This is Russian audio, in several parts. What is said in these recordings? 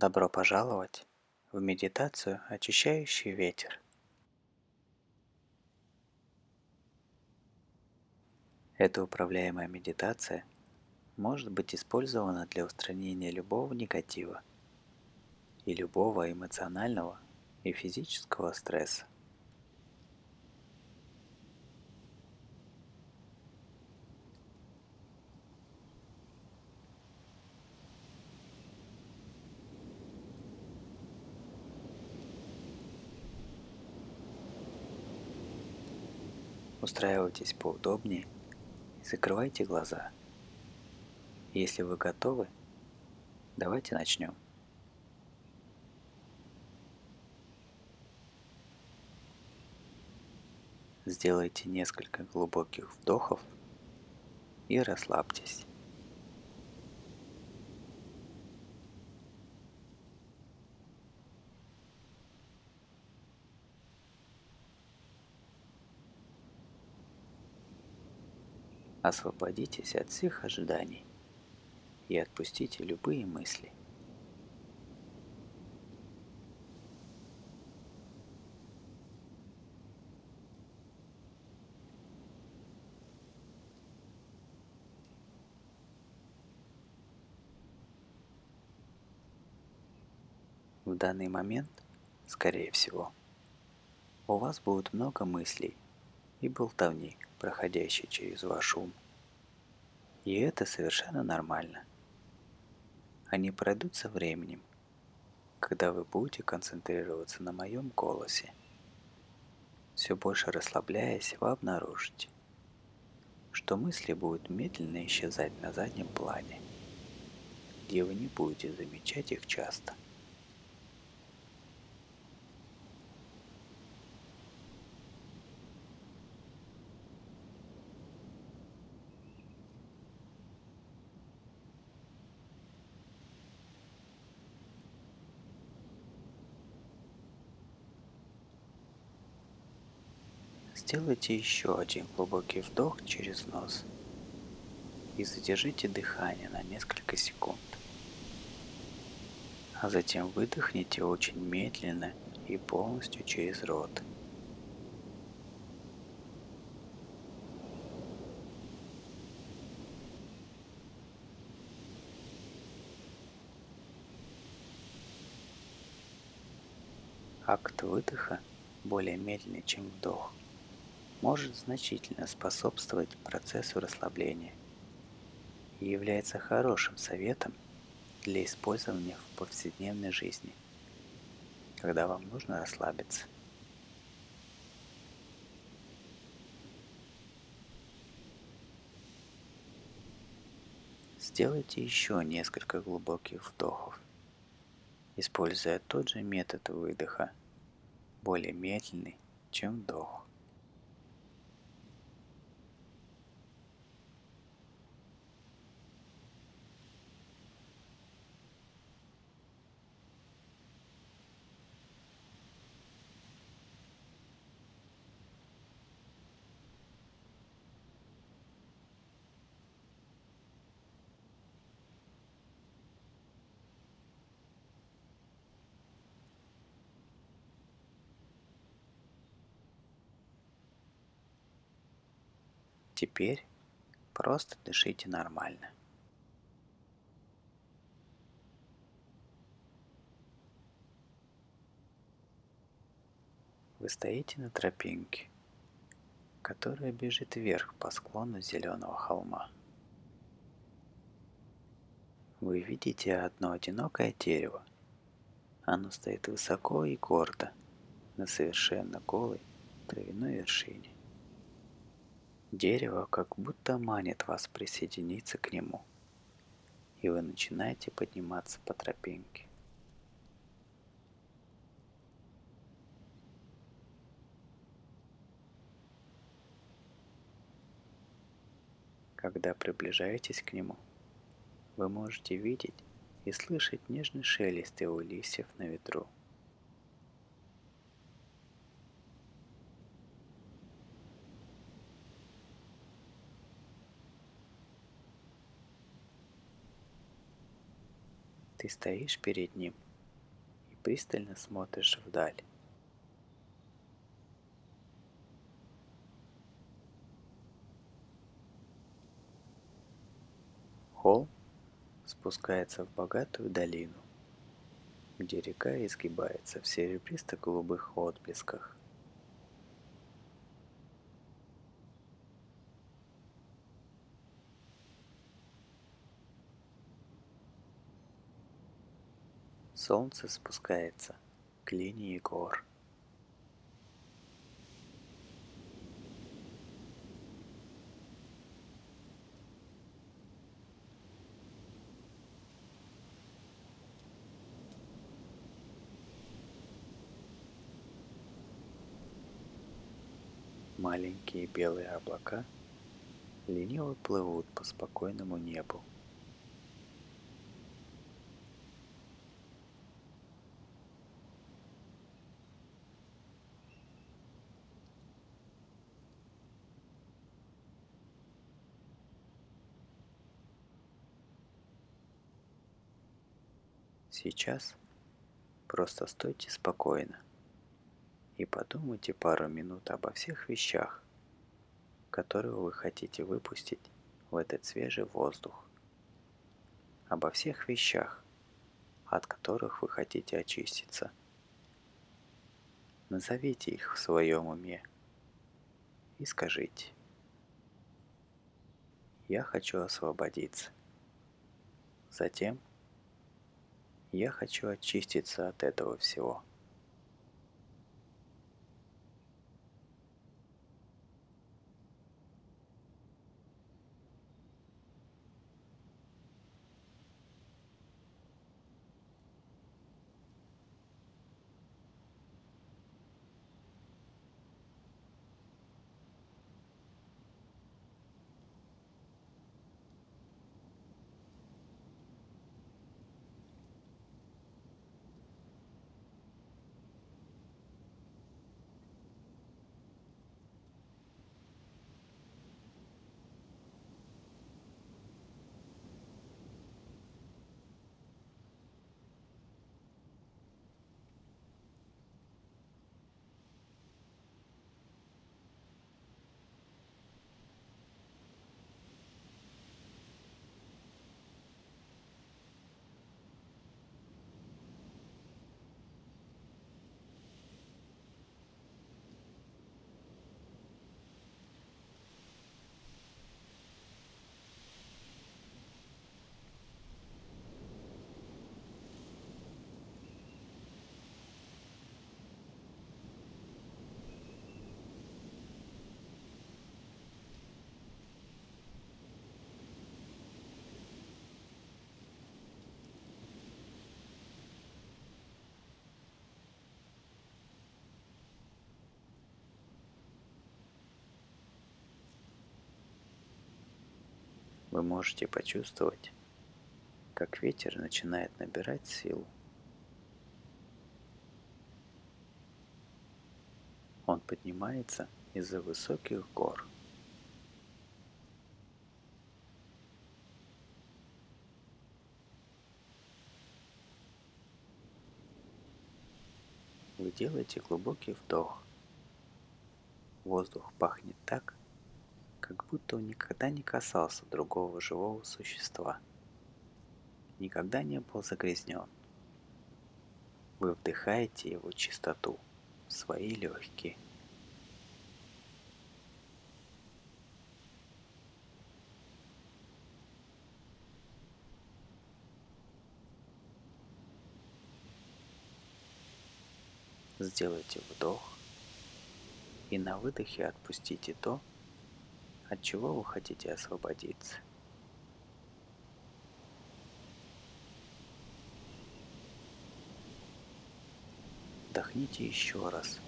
Добро пожаловать в медитацию «Очищающий ветер». Эта управляемая медитация может быть использована для устранения любого негатива и любого эмоционального и физического стресса. Устраивайтесь поудобнее и закрывайте глаза. Если вы готовы, давайте начнем. Сделайте несколько глубоких вдохов и расслабьтесь. Освободитесь от всех ожиданий и отпустите любые мысли. В данный момент, скорее всего, у вас будет много мыслей и болтовни, проходящей через ваш ум. И это совершенно нормально. Они пройдут со временем, когда вы будете концентрироваться на моем голосе. Все больше расслабляясь, вы обнаружите, что мысли будут медленно исчезать на заднем плане, где вы не будете замечать их часто – Сделайте еще один глубокий вдох через нос и задержите дыхание на несколько секунд. А затем выдохните очень медленно и полностью через рот. Акт выдоха более медленный, чем вдох может значительно способствовать процессу расслабления и является хорошим советом для использования в повседневной жизни, когда вам нужно расслабиться. Сделайте еще несколько глубоких вдохов, используя тот же метод выдоха, более медленный, чем вдох. Теперь просто дышите нормально. Вы стоите на тропинке, которая бежит вверх по склону зеленого холма. Вы видите одно одинокое дерево. Оно стоит высоко и гордо на совершенно голой травяной вершине. Дерево как будто манит вас присоединиться к нему, и вы начинаете подниматься по тропинке. Когда приближаетесь к нему, вы можете видеть и слышать нежный шелест его листьев на ветру – Ты стоишь перед ним пристально смотришь вдаль. Холм спускается в богатую долину, где река изгибается в серебристо-голубых отблесках. Солнце спускается к линии гор. Маленькие белые облака лениво плывут по спокойному небу. Сейчас просто стойте спокойно и подумайте пару минут обо всех вещах, которые вы хотите выпустить в этот свежий воздух. Обо всех вещах, от которых вы хотите очиститься. Назовите их в своем уме и скажите. Я хочу освободиться. Затем я хочу очиститься от этого всего. Вы можете почувствовать, как ветер начинает набирать силу. Он поднимается из-за высоких гор. Вы делаете глубокий вдох. Воздух пахнет так, как будто он никогда не касался другого живого существа, никогда не был загрязнен. Вы вдыхаете его чистоту в свои легкие. Сделайте вдох и на выдохе отпустите то, от чего вы хотите освободиться? Вдохните еще раз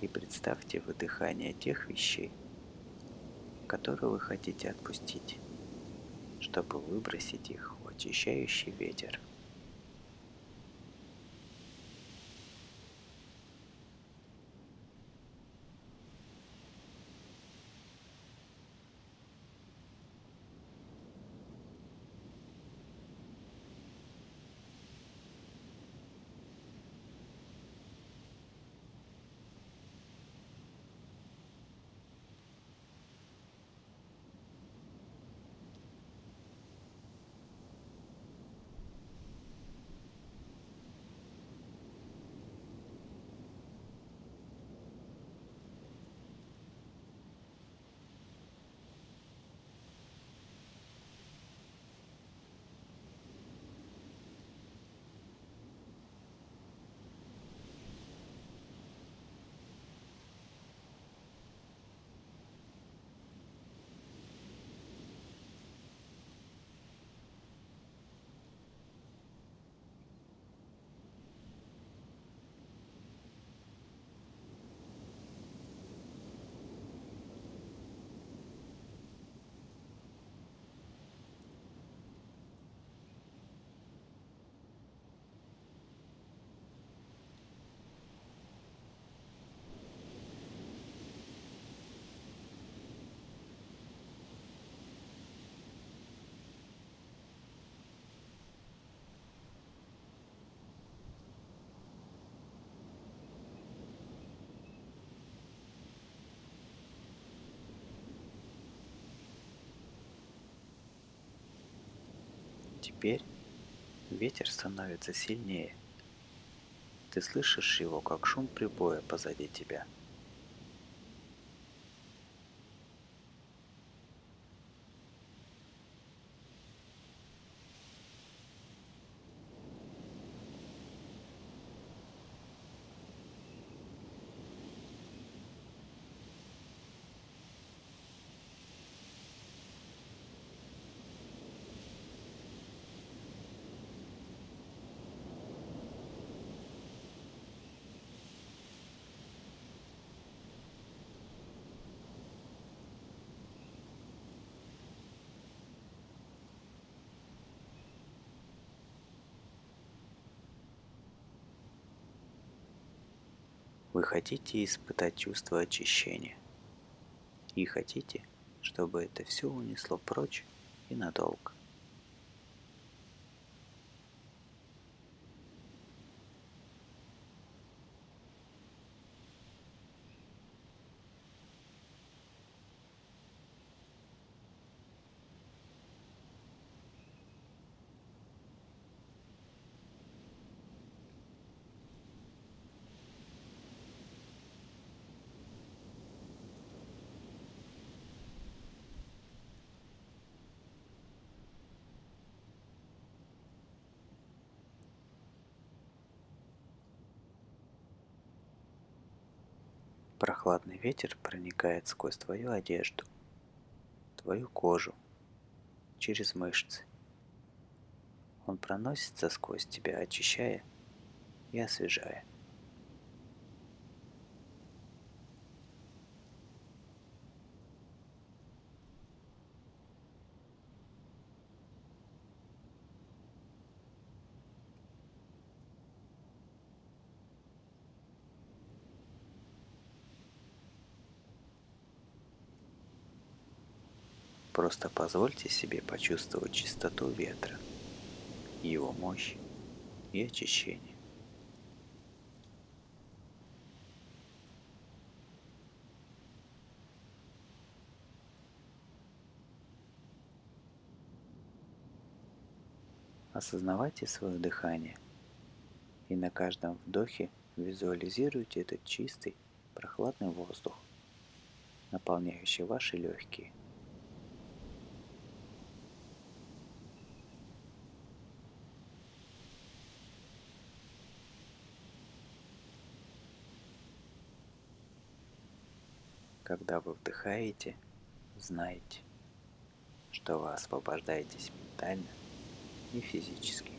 и представьте выдыхание тех вещей, которые вы хотите отпустить, чтобы выбросить их в очищающий ветер – Теперь ветер становится сильнее. Ты слышишь его, как шум прибоя позади тебя – Вы хотите испытать чувство очищения. И хотите, чтобы это все унесло прочь и надолго. Прохладный ветер проникает сквозь твою одежду, твою кожу, через мышцы. Он проносится сквозь тебя, очищая и освежая. Просто позвольте себе почувствовать чистоту ветра, его мощь и очищение. Осознавайте свое дыхание и на каждом вдохе визуализируйте этот чистый, прохладный воздух, наполняющий ваши легкие – Когда вы вдыхаете, знайте, что вы освобождаетесь ментально и физически.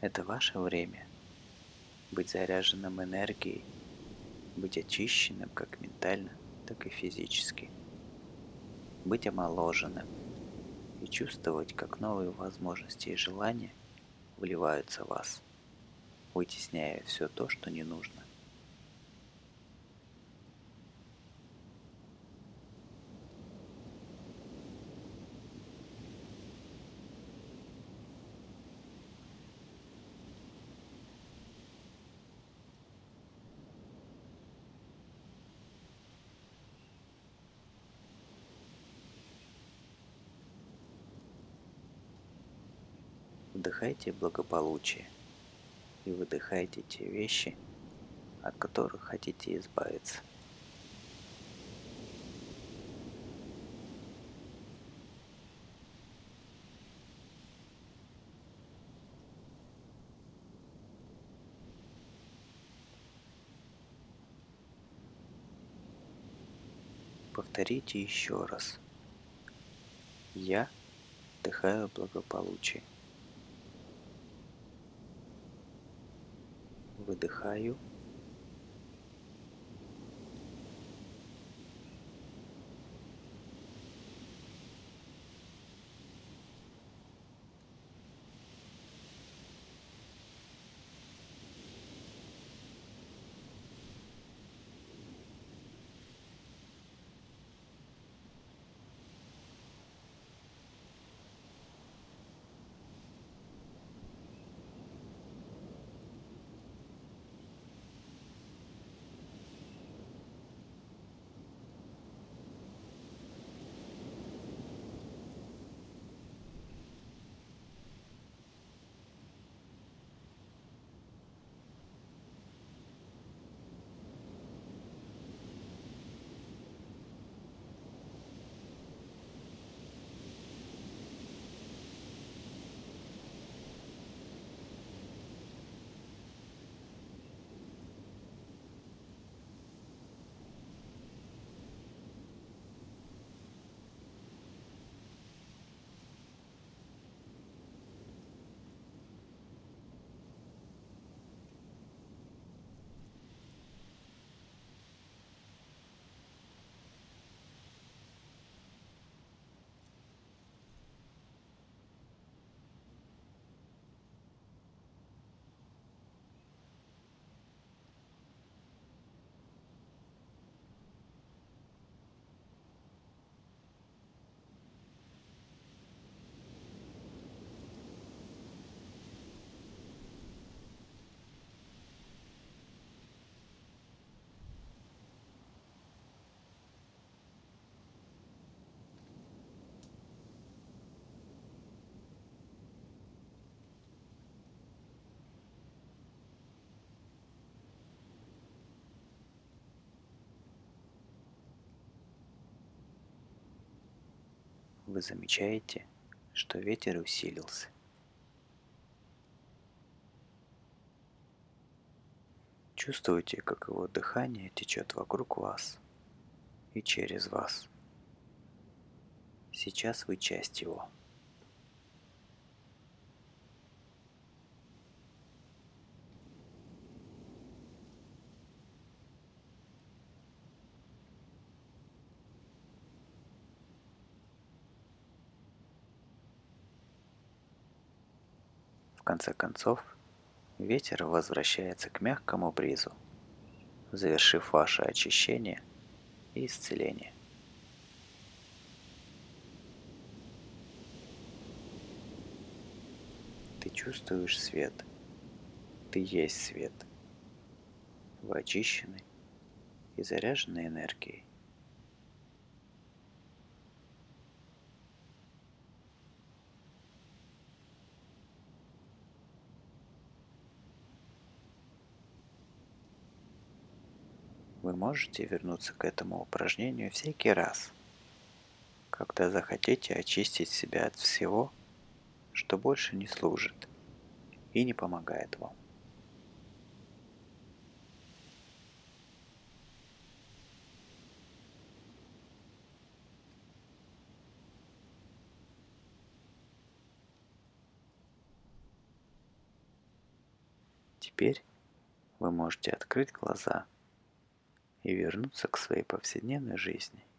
Это ваше время быть заряженным энергией, быть очищенным как ментально, так и физически, быть омоложенным – и чувствовать, как новые возможности и желания вливаются в вас, вытесняя все то, что не нужно. Вдыхайте благополучие и выдыхайте те вещи, от которых хотите избавиться. Повторите еще раз. Я вдыхаю благополучие. Выдыхаю. Вы замечаете, что ветер усилился. Чувствуете, как его дыхание течет вокруг вас и через вас. Сейчас вы часть его. Конце концов, ветер возвращается к мягкому бризу, завершив ваше очищение и исцеление. Ты чувствуешь свет. Ты есть свет. Вы очищены и заряжены энергией. Можете вернуться к этому упражнению всякий раз, когда захотите очистить себя от всего, что больше не служит и не помогает вам. Теперь вы можете открыть глаза и вернуться к своей повседневной жизни –